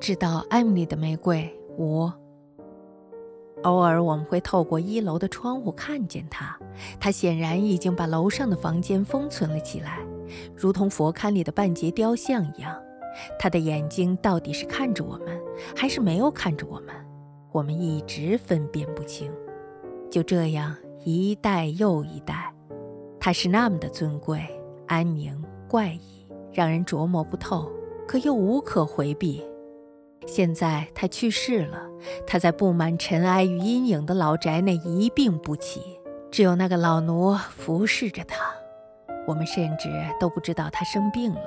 知道艾米丽的玫瑰，我。偶尔我们会透过一楼的窗户看见他，他显然已经把楼上的房间封存了起来，如同佛龛里的半截雕像一样。他的眼睛到底是看着我们，还是没有看着我们？我们一直分辨不清。就这样，一代又一代，他是那么的尊贵、安宁、怪异，让人琢磨不透，可又无可回避。现在他去世了，他在布满尘埃与阴影的老宅内一病不起，只有那个老奴服侍着他。我们甚至都不知道他生病了。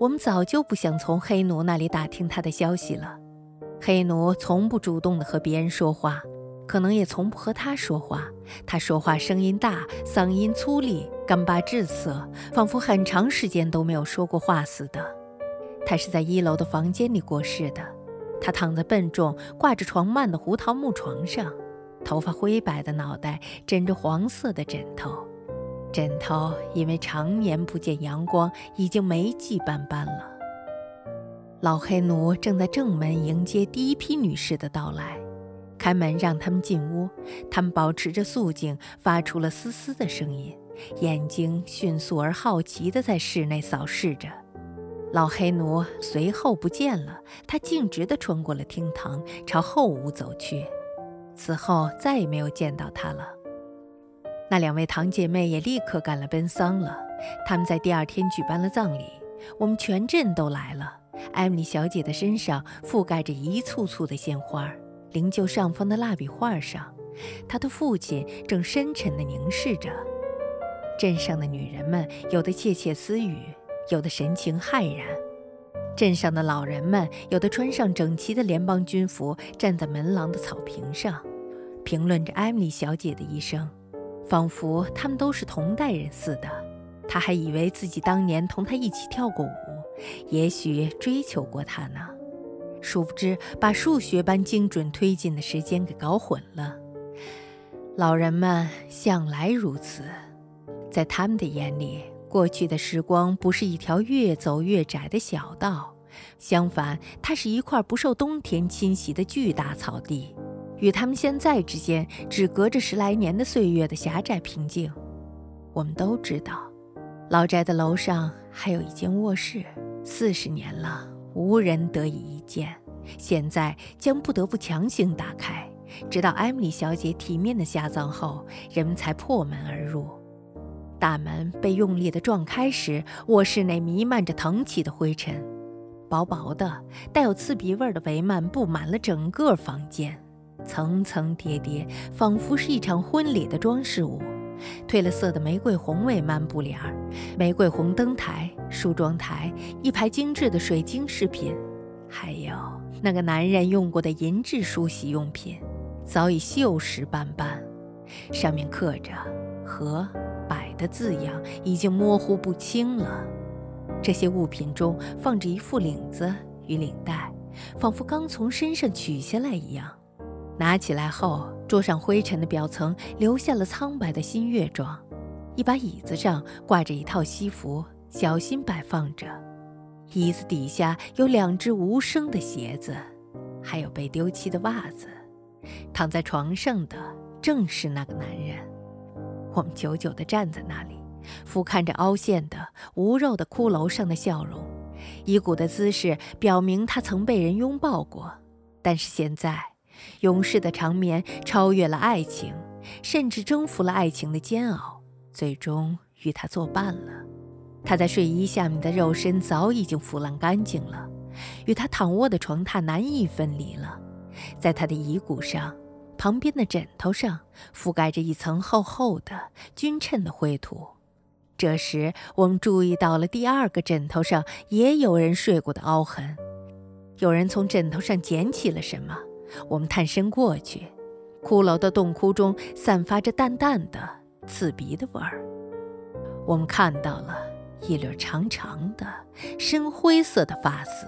我们早就不想从黑奴那里打听他的消息了。黑奴从不主动的和别人说话，可能也从不和他说话。他说话声音大，嗓音粗粝，干巴滞涩，仿佛很长时间都没有说过话似的。他是在一楼的房间里过世的。他躺在笨重、挂着床幔的胡桃木床上，头发灰白的脑袋枕着黄色的枕头，枕头因为常年不见阳光，已经霉迹斑斑了。老黑奴正在正门迎接第一批女士的到来，开门让他们进屋。他们保持着肃静，发出了嘶嘶的声音，眼睛迅速而好奇地在室内扫视着。老黑奴随后不见了，他径直地穿过了厅堂，朝后屋走去。此后再也没有见到他了。那两位堂姐妹也立刻赶来奔丧了。他们在第二天举办了葬礼，我们全镇都来了。艾米小姐的身上覆盖着一簇簇的鲜花，灵柩上方的蜡笔画上，她的父亲正深沉地凝视着。镇上的女人们有的窃窃私语。有的神情骇然，镇上的老人们有的穿上整齐的联邦军服，站在门廊的草坪上，评论着艾米丽小姐的一生，仿佛他们都是同代人似的。他还以为自己当年同她一起跳过舞，也许追求过她呢。殊不知，把数学般精准推进的时间给搞混了。老人们向来如此，在他们的眼里。过去的时光不是一条越走越窄的小道，相反，它是一块不受冬天侵袭的巨大草地，与他们现在之间只隔着十来年的岁月的狭窄平静。我们都知道，老宅的楼上还有一间卧室，四十年了，无人得以一见，现在将不得不强行打开，直到艾米丽小姐体面的下葬后，人们才破门而入。大门被用力地撞开时，卧室内弥漫着腾起的灰尘，薄薄的、带有刺鼻味的帷幔布满了整个房间，层层叠叠，仿佛是一场婚礼的装饰物。褪了色的玫瑰红帷幔布帘儿，玫瑰红灯台、梳妆台，一排精致的水晶饰品，还有那个男人用过的银质梳洗用品，早已锈蚀斑斑，上面刻着“和”。的字样已经模糊不清了。这些物品中放着一副领子与领带，仿佛刚从身上取下来一样。拿起来后，桌上灰尘的表层留下了苍白的新月状。一把椅子上挂着一套西服，小心摆放着。椅子底下有两只无声的鞋子，还有被丢弃的袜子。躺在床上的正是那个男人。我们久久地站在那里，俯瞰着凹陷的、无肉的骷髅上的笑容，遗骨的姿势表明他曾被人拥抱过。但是现在，勇士的长眠超越了爱情，甚至征服了爱情的煎熬，最终与他作伴了。他在睡衣下面的肉身早已经腐烂干净了，与他躺卧的床榻难以分离了。在他的遗骨上。旁边的枕头上覆盖着一层厚厚的、均称的灰土。这时，我们注意到了第二个枕头上也有人睡过的凹痕。有人从枕头上捡起了什么。我们探身过去，骷髅的洞窟中散发着淡淡的、刺鼻的味儿。我们看到了一缕长长的、深灰色的发丝。